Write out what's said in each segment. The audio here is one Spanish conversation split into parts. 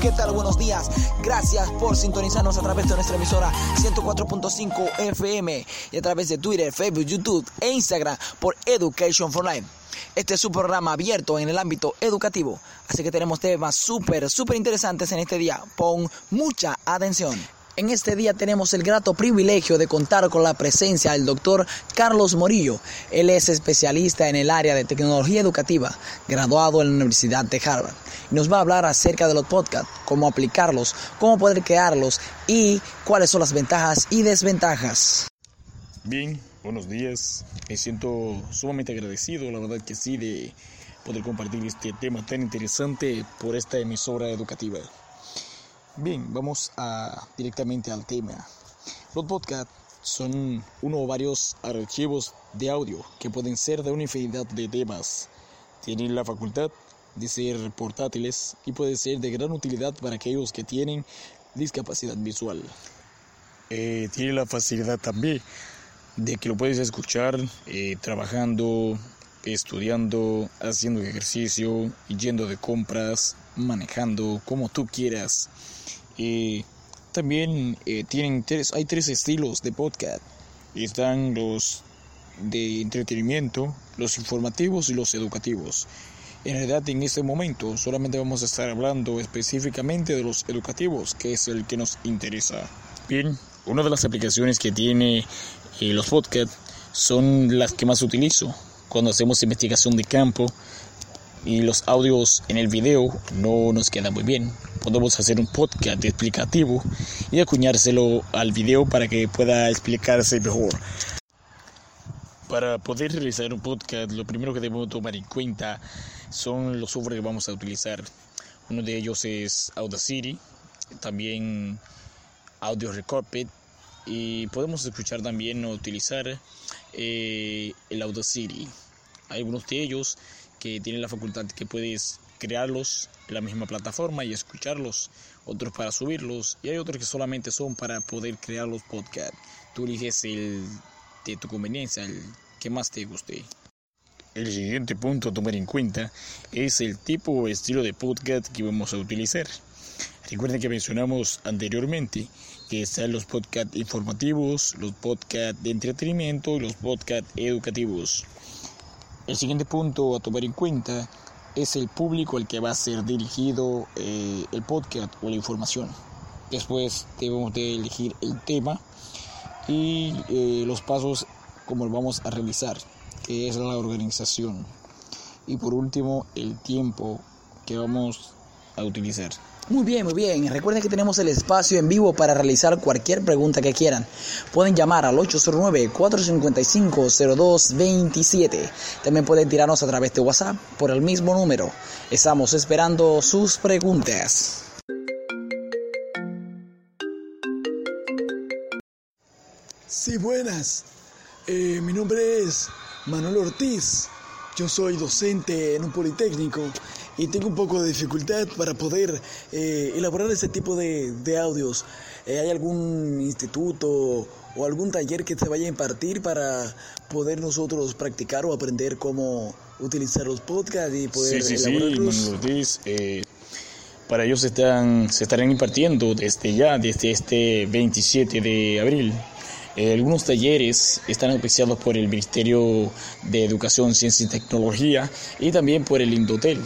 ¿qué tal? Buenos días. Gracias por sintonizarnos a través de nuestra emisora 104.5 FM y a través de Twitter, Facebook, YouTube e Instagram por Education for Life. Este es un programa abierto en el ámbito educativo, así que tenemos temas súper, súper interesantes en este día. Pon mucha atención. En este día tenemos el grato privilegio de contar con la presencia del doctor Carlos Morillo. Él es especialista en el área de tecnología educativa, graduado en la Universidad de Harvard. Nos va a hablar acerca de los podcasts, cómo aplicarlos, cómo poder crearlos y cuáles son las ventajas y desventajas. Bien, buenos días. Me siento sumamente agradecido, la verdad que sí, de poder compartir este tema tan interesante por esta emisora educativa. Bien, vamos directamente al tema. Los podcasts son uno o varios archivos de audio que pueden ser de una infinidad de temas. Tienen la facultad de ser portátiles y pueden ser de gran utilidad para aquellos que tienen discapacidad visual. Eh, tiene la facilidad también de que lo puedes escuchar eh, trabajando, estudiando, haciendo ejercicio, yendo de compras, manejando, como tú quieras. Eh, también tienen tres, hay tres estilos de podcast. Están los de entretenimiento, los informativos y los educativos. En realidad en este momento solamente vamos a estar hablando específicamente de los educativos, que es el que nos interesa. Bien, una de las aplicaciones que tiene eh, los podcasts son las que más utilizo cuando hacemos investigación de campo y los audios en el video no nos quedan muy bien. Podemos hacer un podcast explicativo y acuñárselo al video para que pueda explicarse mejor. Para poder realizar un podcast, lo primero que debemos tomar en cuenta son los software que vamos a utilizar. Uno de ellos es Audacity, también Audio Recorded y podemos escuchar también o utilizar eh, el Audacity. Hay algunos de ellos que tienen la facultad que puedes crearlos en la misma plataforma y escucharlos, otros para subirlos y hay otros que solamente son para poder crear los podcasts. Tú eliges el de tu conveniencia, el que más te guste. El siguiente punto a tomar en cuenta es el tipo o estilo de podcast que vamos a utilizar. Recuerden que mencionamos anteriormente que están los podcasts informativos, los podcasts de entretenimiento y los podcasts educativos. El siguiente punto a tomar en cuenta es el público al que va a ser dirigido eh, el podcast o la información. Después debemos de elegir el tema y eh, los pasos como lo vamos a realizar, que es la organización. Y por último, el tiempo que vamos a utilizar. Muy bien, muy bien. Recuerden que tenemos el espacio en vivo para realizar cualquier pregunta que quieran. Pueden llamar al 809-455-0227. También pueden tirarnos a través de WhatsApp por el mismo número. Estamos esperando sus preguntas. Sí, buenas. Eh, mi nombre es Manuel Ortiz. Yo soy docente en un politécnico y tengo un poco de dificultad para poder eh, elaborar ese tipo de, de audios. Eh, ¿Hay algún instituto o algún taller que se vaya a impartir para poder nosotros practicar o aprender cómo utilizar los podcasts y poder sí, sí, elaborarlos? Sí, Manuel Ortiz, eh, para ellos se, están, se estarán impartiendo desde ya, desde este 27 de abril. Eh, algunos talleres están auspiciados por el Ministerio de Educación, Ciencia y Tecnología y también por el Indotel.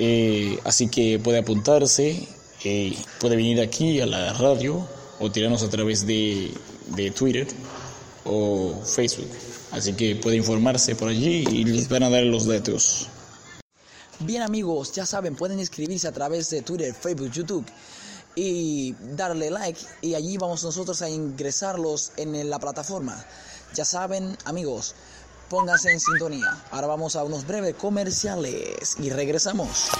Eh, así que puede apuntarse, eh, puede venir aquí a la radio o tirarnos a través de, de Twitter o Facebook. Así que puede informarse por allí y les van a dar los datos. Bien amigos, ya saben, pueden inscribirse a través de Twitter, Facebook, YouTube y darle like y allí vamos nosotros a ingresarlos en la plataforma. Ya saben amigos, pónganse en sintonía. Ahora vamos a unos breves comerciales y regresamos.